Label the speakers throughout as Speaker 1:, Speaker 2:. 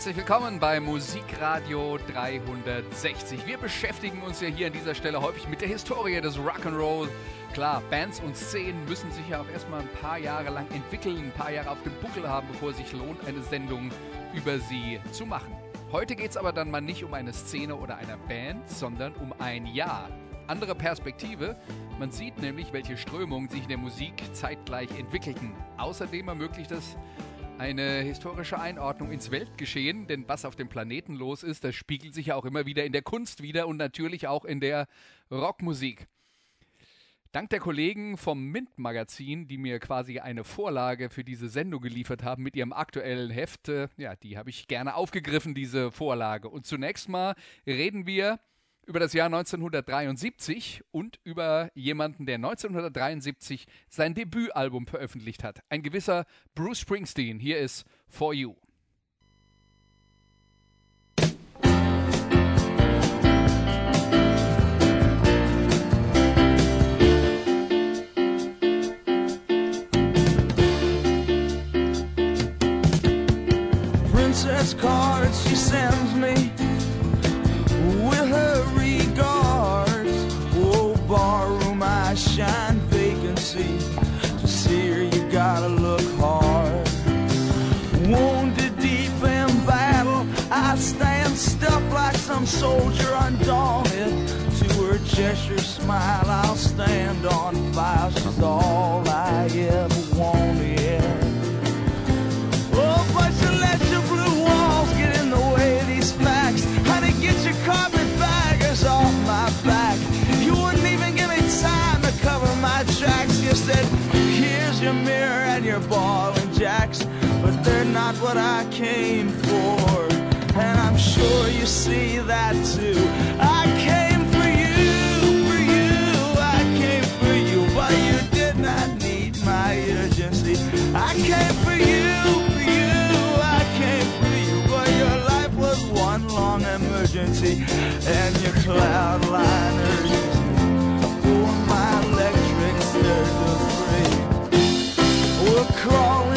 Speaker 1: Herzlich willkommen bei Musikradio 360. Wir beschäftigen uns ja hier an dieser Stelle häufig mit der Historie des Rock'n'Roll. Klar, Bands und Szenen müssen sich ja auch erstmal ein paar Jahre lang entwickeln, ein paar Jahre auf dem Buckel haben, bevor es sich lohnt, eine Sendung über sie zu machen. Heute geht es aber dann mal nicht um eine Szene oder eine Band, sondern um ein Jahr. Andere Perspektive. Man sieht nämlich, welche Strömungen sich in der Musik zeitgleich entwickelten. Außerdem ermöglicht es eine historische Einordnung ins Weltgeschehen, denn was auf dem Planeten los ist, das spiegelt sich ja auch immer wieder in der Kunst wieder und natürlich auch in der Rockmusik. Dank der Kollegen vom Mint-Magazin, die mir quasi eine Vorlage für diese Sendung geliefert haben mit ihrem aktuellen Heft, äh, ja, die habe ich gerne aufgegriffen, diese Vorlage. Und zunächst mal reden wir über das Jahr 1973 und über jemanden, der 1973 sein Debütalbum veröffentlicht hat. Ein gewisser Bruce Springsteen. Hier ist For You.
Speaker 2: Soldier undaunted. To her gesture smile, I'll stand on fire. She's all I ever wanted. Oh, but you let your blue walls get in the way these facts. Honey, get your carpetbaggers off my back. You wouldn't even give me time to cover my tracks. You said, here's your mirror and your ball and jacks. But they're not what I came for. And I'm sure you see that too. I came for you, for you. I came for you, but you did not need my urgency. I came for you, for you. I came for you, but your life was one long emergency. And your cloud liners for my electric stirred free. We're crawling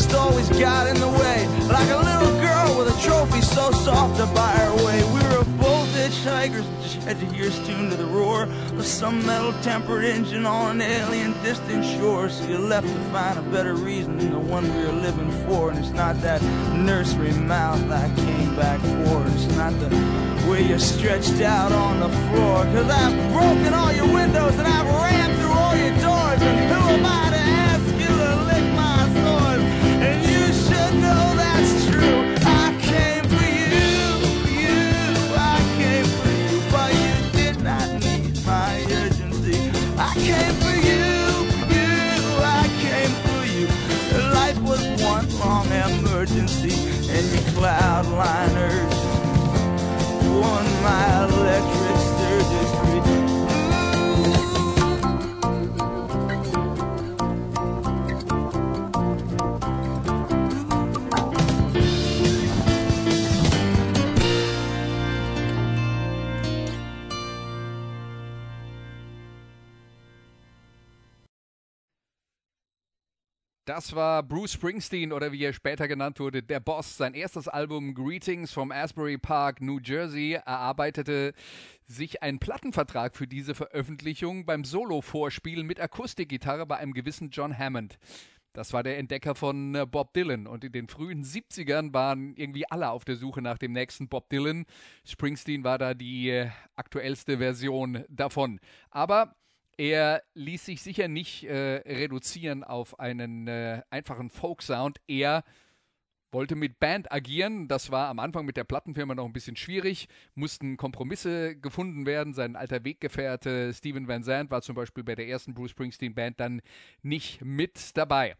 Speaker 2: chest always got in the way. Like a little girl with a trophy so soft to buy her way. We were both hitchhikers, just had to hear us tuned to the roar of some metal tempered engine on an alien distant shore. So you left to find a better reason than the one we were living for. And it's not that nursery mouth I came back for. And it's not the way you're stretched out on the floor. Cause I've broken all your windows and I've ran through
Speaker 1: Das war Bruce Springsteen oder wie er später genannt wurde, der Boss. Sein erstes Album Greetings from Asbury Park, New Jersey, erarbeitete sich einen Plattenvertrag für diese Veröffentlichung beim Solo-Vorspielen mit Akustikgitarre bei einem gewissen John Hammond. Das war der Entdecker von äh, Bob Dylan. Und in den frühen 70ern waren irgendwie alle auf der Suche nach dem nächsten Bob Dylan. Springsteen war da die äh, aktuellste Version davon. Aber er ließ sich sicher nicht äh, reduzieren auf einen äh, einfachen Folk-Sound. Er wollte mit Band agieren. Das war am Anfang mit der Plattenfirma noch ein bisschen schwierig. Mussten Kompromisse gefunden werden. Sein alter Weggefährte Steven Van Zandt war zum Beispiel bei der ersten Bruce Springsteen Band dann nicht mit dabei.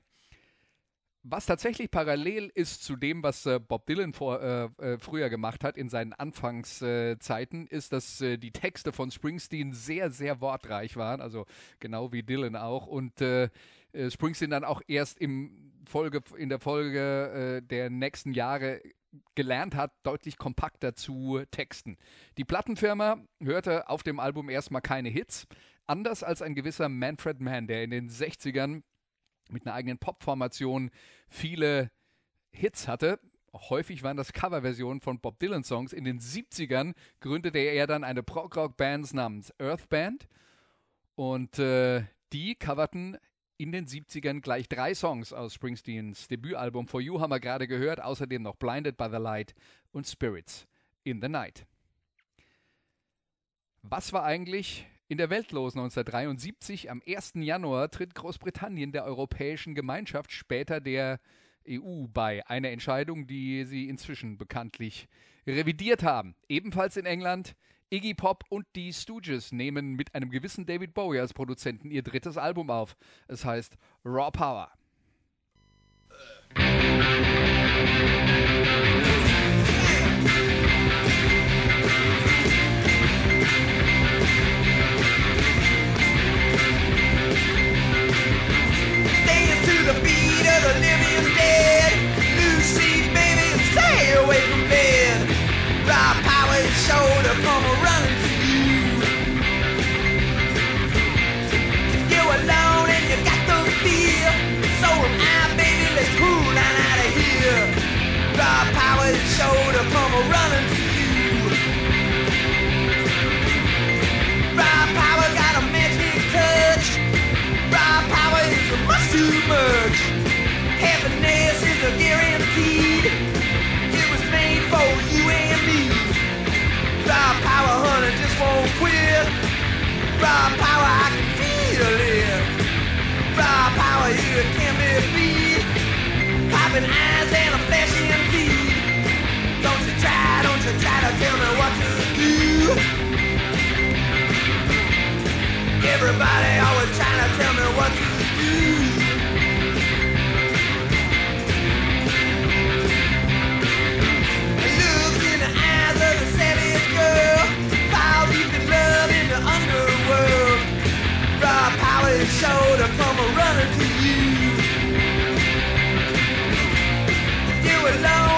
Speaker 1: Was tatsächlich parallel ist zu dem, was äh, Bob Dylan vor, äh, äh, früher gemacht hat in seinen Anfangszeiten, ist, dass äh, die Texte von Springsteen sehr, sehr wortreich waren, also genau wie Dylan auch. Und äh, äh, Springsteen dann auch erst im Folge, in der Folge der nächsten Jahre gelernt hat, deutlich kompakter zu texten. Die Plattenfirma hörte auf dem Album erstmal keine Hits, anders als ein gewisser Manfred Mann, der in den 60ern mit einer eigenen Popformation viele Hits hatte. Häufig waren das Coverversionen von Bob Dylan Songs. In den 70ern gründete er dann eine Prog-Rock-Band namens Earth Band. Und äh, die coverten in den 70ern gleich drei Songs aus Springsteens Debütalbum For You haben wir gerade gehört. Außerdem noch Blinded by the Light und Spirits in the Night. Was war eigentlich in der Welt los 1973? Am 1. Januar tritt Großbritannien der Europäischen Gemeinschaft, später der EU bei. Eine Entscheidung, die sie inzwischen bekanntlich revidiert haben. Ebenfalls in England. Iggy Pop und die Stooges nehmen mit einem gewissen David Bowie als Produzenten ihr drittes Album auf. Es heißt Raw Power.
Speaker 2: Dance Everybody always trying to tell me what to do. In the eyes of the savage girl. Love in the underworld. Is sure to come running to you. You're alone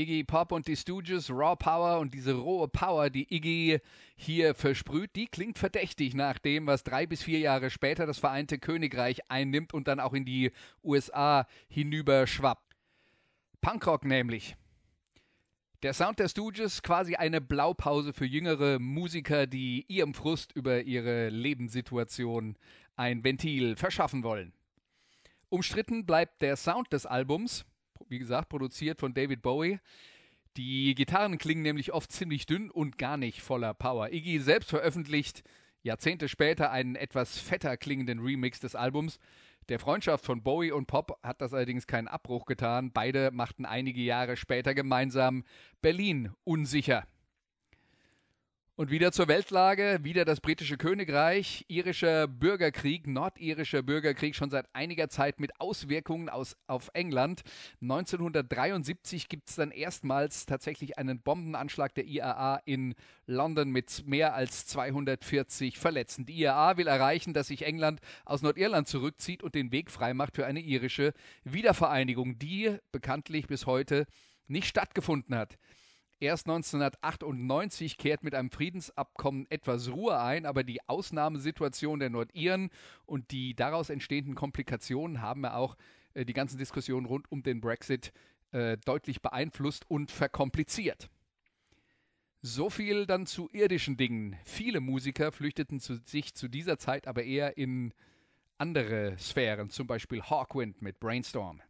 Speaker 1: Iggy Pop und die Stooges, Raw Power und diese rohe Power, die Iggy hier versprüht, die klingt verdächtig nach dem, was drei bis vier Jahre später das Vereinte Königreich einnimmt und dann auch in die USA hinüber schwappt. Punkrock nämlich. Der Sound der Stooges quasi eine Blaupause für jüngere Musiker, die ihrem Frust über ihre Lebenssituation ein Ventil verschaffen wollen. Umstritten bleibt der Sound des Albums, wie gesagt, produziert von David Bowie. Die Gitarren klingen nämlich oft ziemlich dünn und gar nicht voller Power. Iggy selbst veröffentlicht Jahrzehnte später einen etwas fetter klingenden Remix des Albums. Der Freundschaft von Bowie und Pop hat das allerdings keinen Abbruch getan. Beide machten einige Jahre später gemeinsam Berlin unsicher. Und wieder zur Weltlage, wieder das britische Königreich, irischer Bürgerkrieg, nordirischer Bürgerkrieg schon seit einiger Zeit mit Auswirkungen aus, auf England. 1973 gibt es dann erstmals tatsächlich einen Bombenanschlag der IAA in London mit mehr als 240 Verletzten. Die IAA will erreichen, dass sich England aus Nordirland zurückzieht und den Weg freimacht für eine irische Wiedervereinigung, die bekanntlich bis heute nicht stattgefunden hat. Erst 1998 kehrt mit einem Friedensabkommen etwas Ruhe ein, aber die Ausnahmesituation der Nordiren und die daraus entstehenden Komplikationen haben ja auch äh, die ganzen Diskussionen rund um den Brexit äh, deutlich beeinflusst und verkompliziert. So viel dann zu irdischen Dingen. Viele Musiker flüchteten zu sich zu dieser Zeit aber eher in andere Sphären, zum Beispiel Hawkwind mit Brainstorm.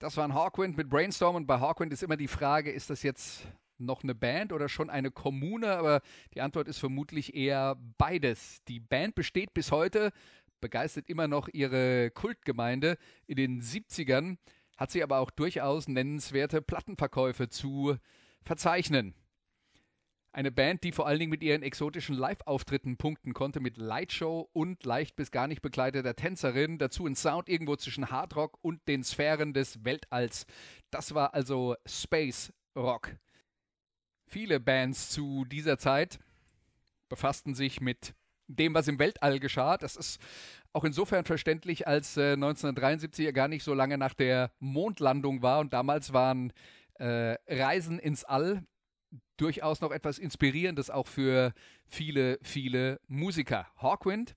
Speaker 1: Das war ein Hawkwind mit Brainstorm und bei Hawkwind ist immer die Frage, ist das jetzt noch eine Band oder schon eine Kommune? Aber die Antwort ist vermutlich eher beides. Die Band besteht bis heute, begeistert immer noch ihre Kultgemeinde. In den 70ern hat sie aber auch durchaus nennenswerte Plattenverkäufe zu verzeichnen. Eine Band, die vor allen Dingen mit ihren exotischen Live-Auftritten punkten konnte, mit Lightshow und leicht bis gar nicht begleiteter Tänzerin. Dazu ein Sound irgendwo zwischen Hardrock und den Sphären des Weltalls. Das war also Space Rock. Viele Bands zu dieser Zeit befassten sich mit dem, was im Weltall geschah. Das ist auch insofern verständlich, als äh, 1973 ja gar nicht so lange nach der Mondlandung war und damals waren äh, Reisen ins All durchaus noch etwas Inspirierendes auch für viele, viele Musiker. Hawkwind,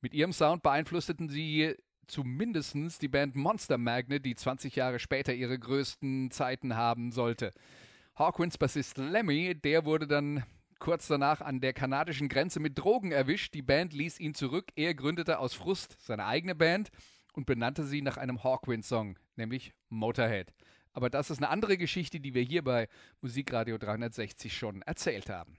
Speaker 1: mit ihrem Sound beeinflussten sie zumindest die Band Monster Magnet, die 20 Jahre später ihre größten Zeiten haben sollte. Hawkwinds Bassist Lemmy, der wurde dann kurz danach an der kanadischen Grenze mit Drogen erwischt. Die Band ließ ihn zurück. Er gründete aus Frust seine eigene Band und benannte sie nach einem Hawkwind-Song, nämlich Motorhead. Aber das ist eine andere Geschichte, die wir hier bei Musikradio 360 schon erzählt haben.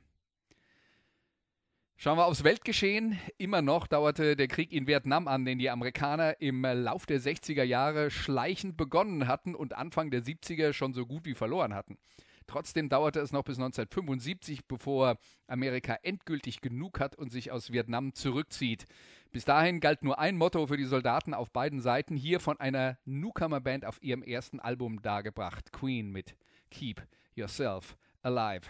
Speaker 1: Schauen wir aufs Weltgeschehen. Immer noch dauerte der Krieg in Vietnam an, den die Amerikaner im Lauf der 60er Jahre schleichend begonnen hatten und Anfang der 70er schon so gut wie verloren hatten. Trotzdem dauerte es noch bis 1975, bevor Amerika endgültig genug hat und sich aus Vietnam zurückzieht. Bis dahin galt nur ein Motto für die Soldaten auf beiden Seiten, hier von einer Newcomer Band auf ihrem ersten Album dargebracht, Queen mit Keep Yourself Alive.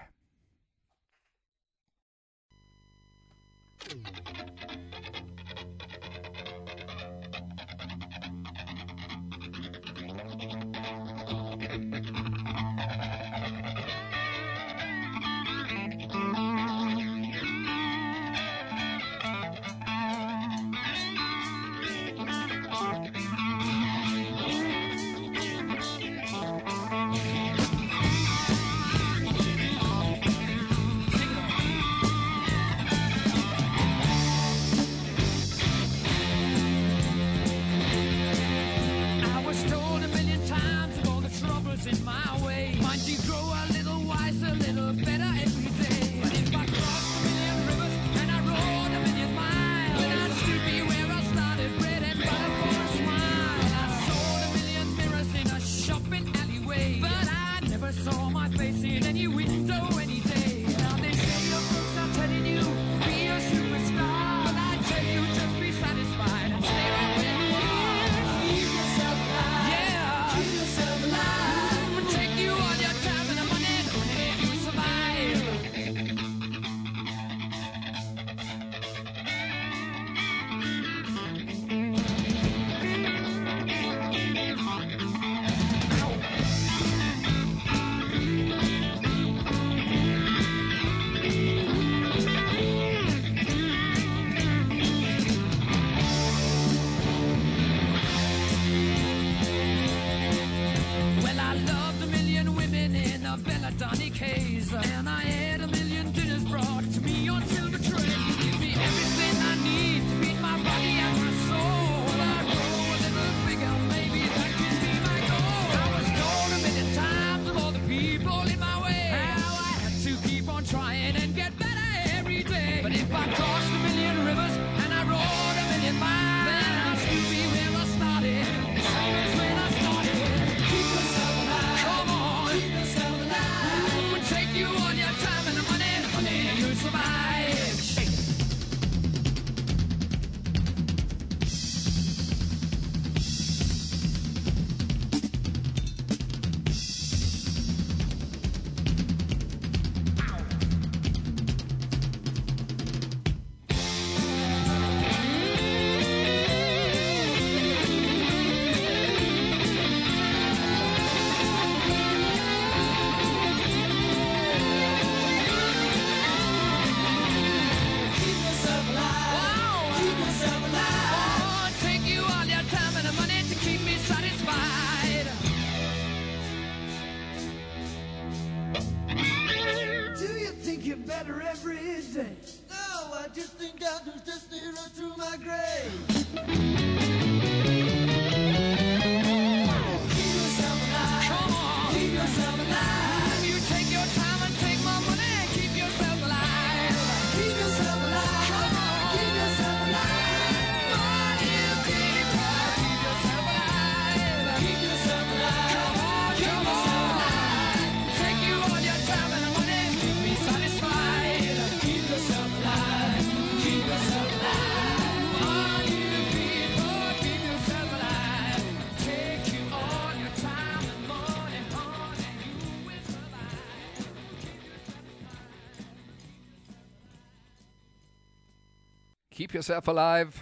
Speaker 1: Keep Yourself Alive.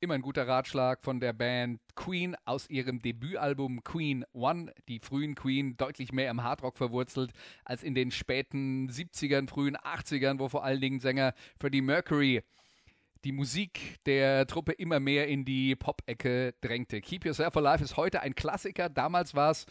Speaker 1: Immer ein guter Ratschlag von der Band Queen aus ihrem Debütalbum Queen One. Die frühen Queen deutlich mehr im Hardrock verwurzelt als in den späten 70ern, frühen 80ern, wo vor allen Dingen Sänger Freddie Mercury die Musik der Truppe immer mehr in die Pop-Ecke drängte. Keep Yourself Alive ist heute ein Klassiker. Damals war es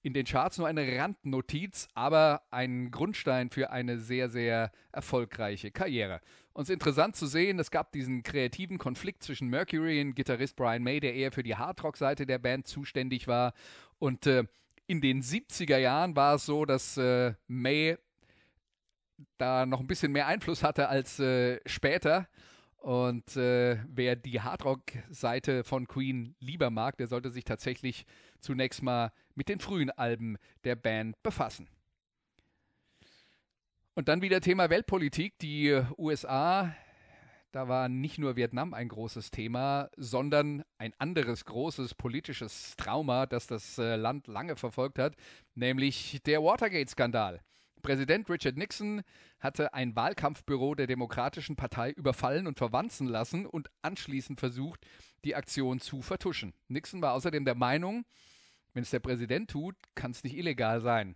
Speaker 1: in den Charts nur eine Randnotiz, aber ein Grundstein für eine sehr, sehr erfolgreiche Karriere. Und es ist interessant zu sehen, es gab diesen kreativen Konflikt zwischen Mercury und Gitarrist Brian May, der eher für die Hardrock-Seite der Band zuständig war. Und äh, in den 70er Jahren war es so, dass äh, May da noch ein bisschen mehr Einfluss hatte als äh, später. Und äh, wer die Hardrock-Seite von Queen lieber mag, der sollte sich tatsächlich zunächst mal mit den frühen Alben der Band befassen. Und dann wieder Thema Weltpolitik. Die USA, da war nicht nur Vietnam ein großes Thema, sondern ein anderes großes politisches Trauma, das das äh, Land lange verfolgt hat, nämlich der Watergate-Skandal. Präsident Richard Nixon hatte ein Wahlkampfbüro der Demokratischen Partei überfallen und verwanzen lassen und anschließend versucht, die Aktion zu vertuschen. Nixon war außerdem der Meinung, wenn es der Präsident tut, kann es nicht illegal sein.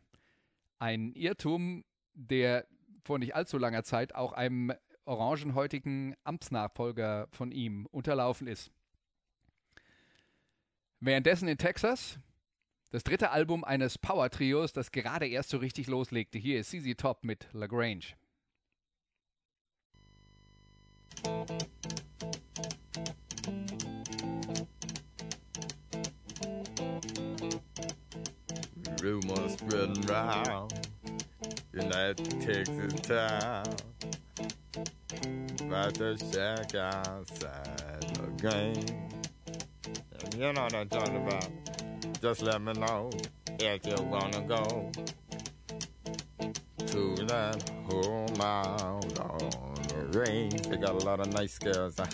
Speaker 1: Ein Irrtum, der vor nicht allzu langer Zeit auch einem orangenhäutigen Amtsnachfolger von ihm unterlaufen ist. Währenddessen in Texas das dritte Album eines Power-Trios, das gerade erst so richtig loslegte. Hier ist CZ Top mit Lagrange.
Speaker 3: Rumors spreading round in that Texas town about the shack outside the game. You know what I'm talking about. Just let me know if you wanna go to that home out on the range. They got a lot of nice girls. Huh?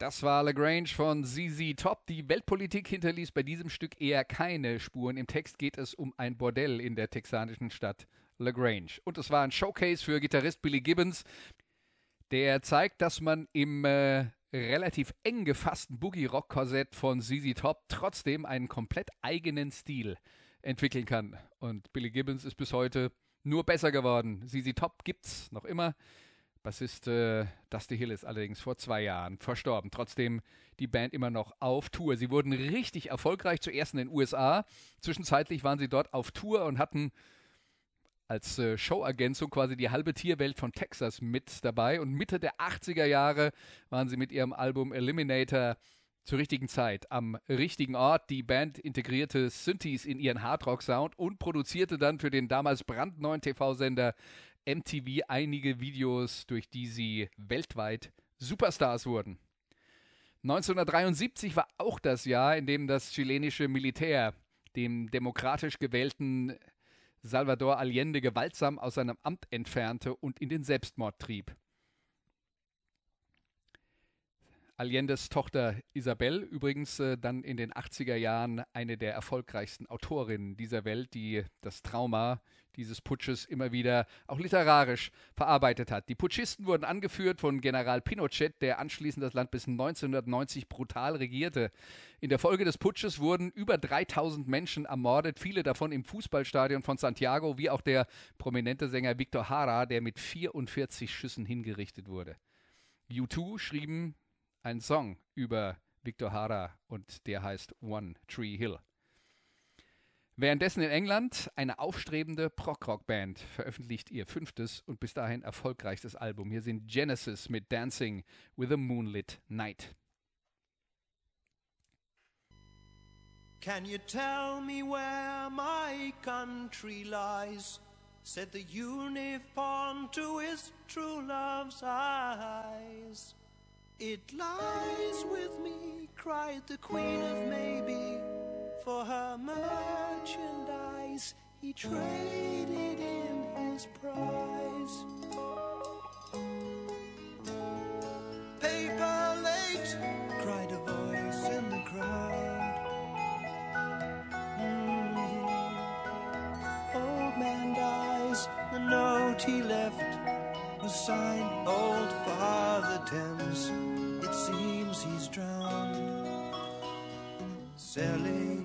Speaker 1: Das war Lagrange von ZZ Top. Die Weltpolitik hinterließ bei diesem Stück eher keine Spuren. Im Text geht es um ein Bordell in der texanischen Stadt Lagrange. Und es war ein Showcase für Gitarrist Billy Gibbons, der zeigt, dass man im äh, relativ eng gefassten Boogie-Rock-Korsett von ZZ Top trotzdem einen komplett eigenen Stil entwickeln kann. Und Billy Gibbons ist bis heute nur besser geworden. ZZ Top gibt's noch immer. Bassist äh, Dusty Hill ist allerdings vor zwei Jahren verstorben. Trotzdem die Band immer noch auf Tour. Sie wurden richtig erfolgreich, zuerst in den USA. Zwischenzeitlich waren sie dort auf Tour und hatten als äh, Showergänzung quasi die halbe Tierwelt von Texas mit dabei. Und Mitte der 80er Jahre waren sie mit ihrem Album Eliminator zur richtigen Zeit am richtigen Ort. Die Band integrierte Synthes in ihren Hardrock-Sound und produzierte dann für den damals brandneuen TV-Sender MTV einige Videos, durch die sie weltweit Superstars wurden. 1973 war auch das Jahr, in dem das chilenische Militär dem demokratisch gewählten Salvador Allende gewaltsam aus seinem Amt entfernte und in den Selbstmord trieb. Allendes Tochter Isabel, übrigens äh, dann in den 80er Jahren eine der erfolgreichsten Autorinnen dieser Welt, die das Trauma dieses Putsches immer wieder auch literarisch verarbeitet hat. Die Putschisten wurden angeführt von General Pinochet, der anschließend das Land bis 1990 brutal regierte. In der Folge des Putsches wurden über 3000 Menschen ermordet, viele davon im Fußballstadion von Santiago, wie auch der prominente Sänger Victor Hara, der mit 44 Schüssen hingerichtet wurde. U2 schrieben einen Song über Victor Hara und der heißt One Tree Hill. Währenddessen in England eine aufstrebende Prog-Rock-Band veröffentlicht ihr fünftes und bis dahin erfolgreichstes Album. Hier sind Genesis mit Dancing with a Moonlit Night.
Speaker 4: Can you tell me where my country lies? Said the unicorn to his true love's eyes. It lies with me, cried the queen of maybe. For her merchandise, he traded in his prize. Paper late, cried a voice in the crowd. Mhm. Old man dies, the note he left was signed Old Father Thames. He's drowned, selling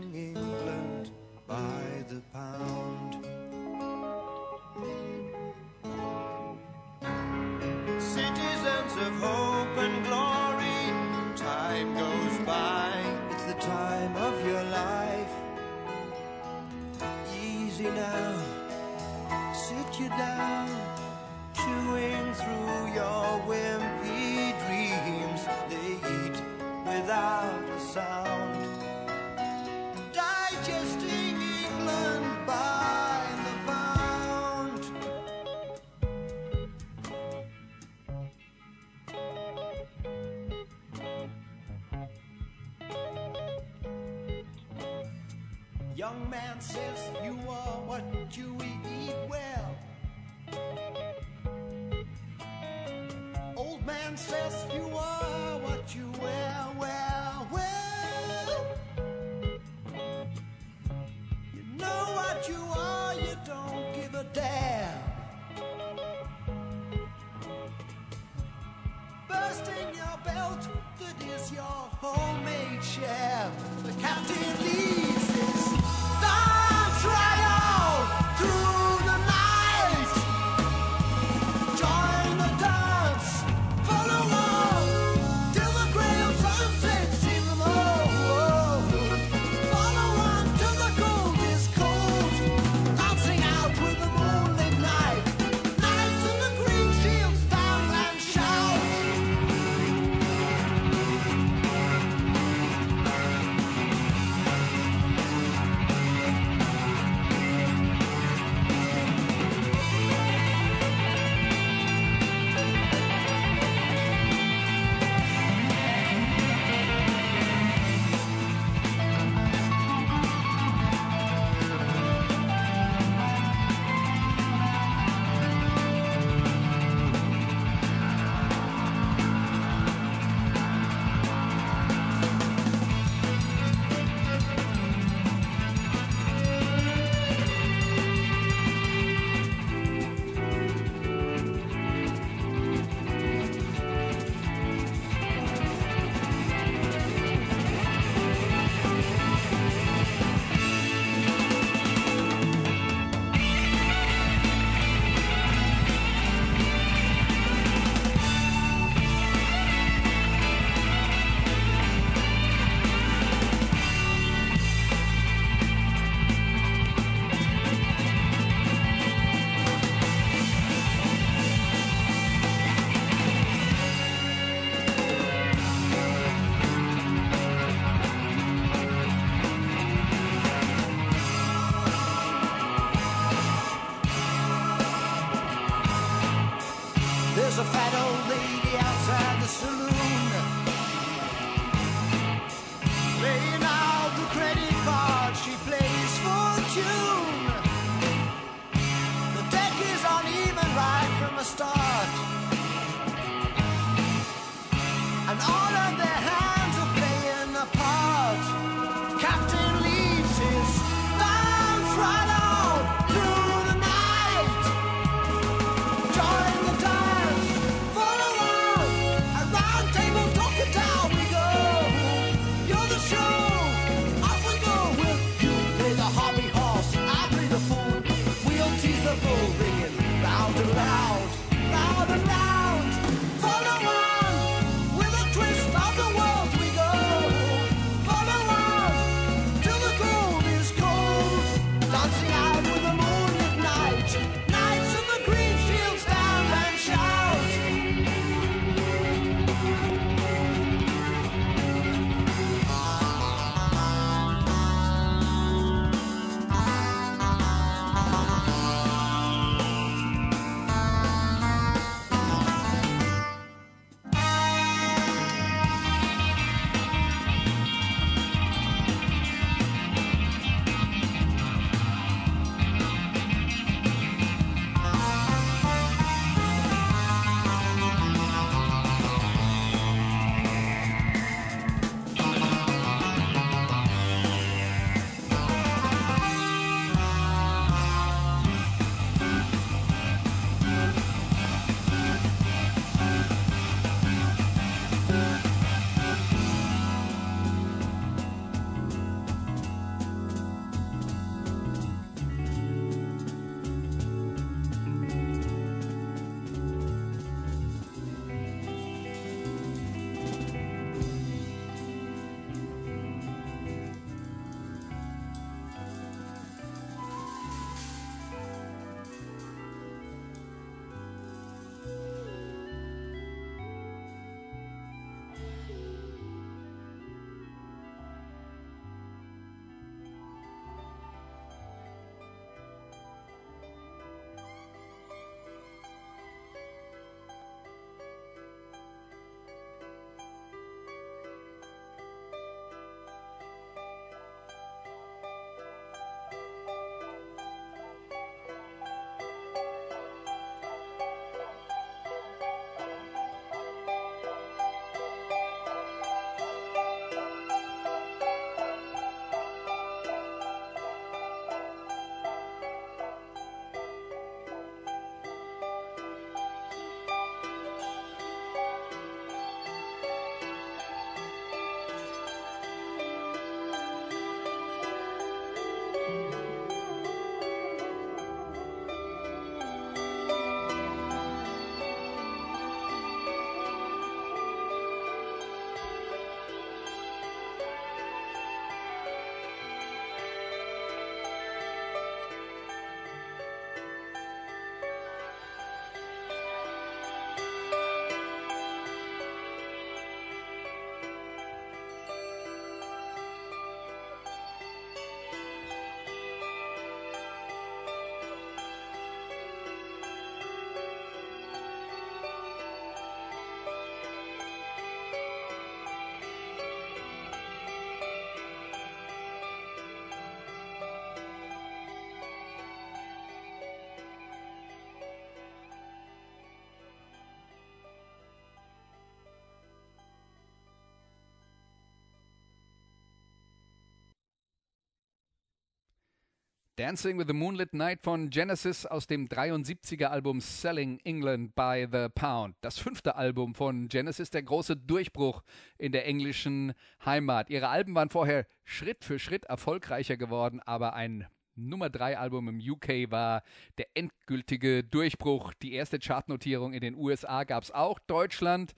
Speaker 1: Dancing with the Moonlit Night von Genesis aus dem 73er Album Selling England by the Pound. Das fünfte Album von Genesis, der große Durchbruch in der englischen Heimat. Ihre Alben waren vorher Schritt für Schritt erfolgreicher geworden, aber ein Nummer 3 Album im UK war der endgültige Durchbruch. Die erste Chartnotierung in den USA gab es auch. Deutschland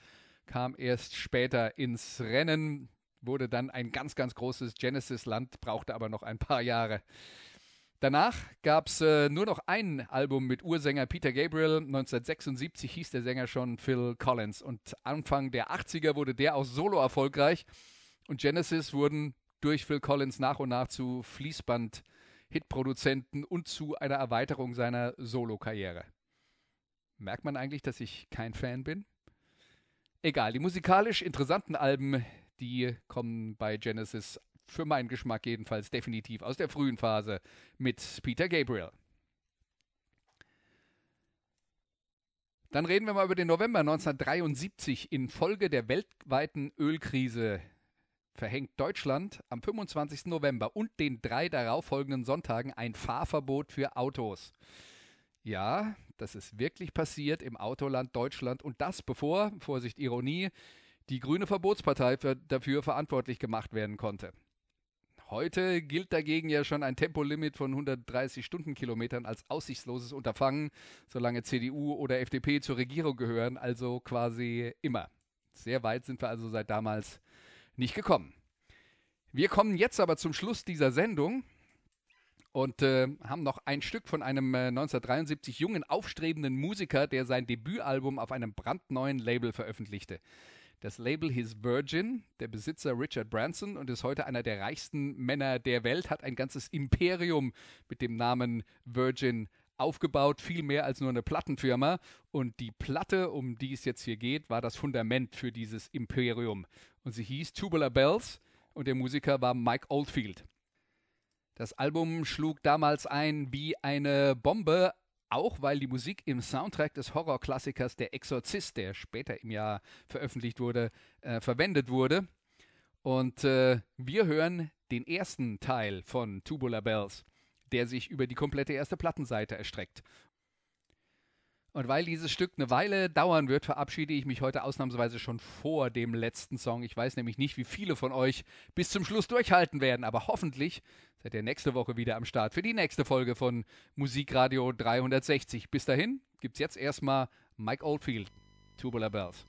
Speaker 1: kam erst später ins Rennen, wurde dann ein ganz, ganz großes Genesis-Land, brauchte aber noch ein paar Jahre. Danach gab es äh, nur noch ein Album mit Ursänger Peter Gabriel. 1976 hieß der Sänger schon Phil Collins. Und Anfang der 80er wurde der auch solo erfolgreich. Und Genesis wurden durch Phil Collins nach und nach zu Fließband-Hitproduzenten und zu einer Erweiterung seiner Solo-Karriere. Merkt man eigentlich, dass ich kein Fan bin? Egal, die musikalisch interessanten Alben, die kommen bei Genesis für meinen Geschmack jedenfalls definitiv aus der frühen Phase mit Peter Gabriel. Dann reden wir mal über den November 1973. Infolge der weltweiten Ölkrise verhängt Deutschland am 25. November und den drei darauffolgenden Sonntagen ein Fahrverbot für Autos. Ja, das ist wirklich passiert im Autoland Deutschland und das bevor, Vorsicht Ironie, die grüne Verbotspartei für, dafür verantwortlich gemacht werden konnte. Heute gilt dagegen ja schon ein Tempolimit von 130 Stundenkilometern als aussichtsloses Unterfangen, solange CDU oder FDP zur Regierung gehören, also quasi immer. Sehr weit sind wir also seit damals nicht gekommen. Wir kommen jetzt aber zum Schluss dieser Sendung und äh, haben noch ein Stück von einem äh, 1973 jungen, aufstrebenden Musiker, der sein Debütalbum auf einem brandneuen Label veröffentlichte. Das Label hieß Virgin. Der Besitzer Richard Branson und ist heute einer der reichsten Männer der Welt, hat ein ganzes Imperium mit dem Namen Virgin aufgebaut, viel mehr als nur eine Plattenfirma. Und die Platte, um die es jetzt hier geht, war das Fundament für dieses Imperium. Und sie hieß Tubular Bells und der Musiker war Mike Oldfield. Das Album schlug damals ein wie eine Bombe, auch weil die Musik im Soundtrack des Horrorklassikers Der Exorzist, der später im Jahr veröffentlicht wurde, äh, verwendet wurde. Und äh, wir hören den ersten Teil von Tubular Bells, der sich über die komplette erste Plattenseite erstreckt. Und weil dieses Stück eine Weile dauern wird, verabschiede ich mich heute ausnahmsweise schon vor dem letzten Song. Ich weiß nämlich nicht, wie viele von euch bis zum Schluss durchhalten werden, aber hoffentlich seid ihr nächste Woche wieder am Start für die nächste Folge von Musikradio 360. Bis dahin gibt's jetzt erstmal Mike Oldfield, Tubular Bells.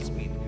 Speaker 3: speed.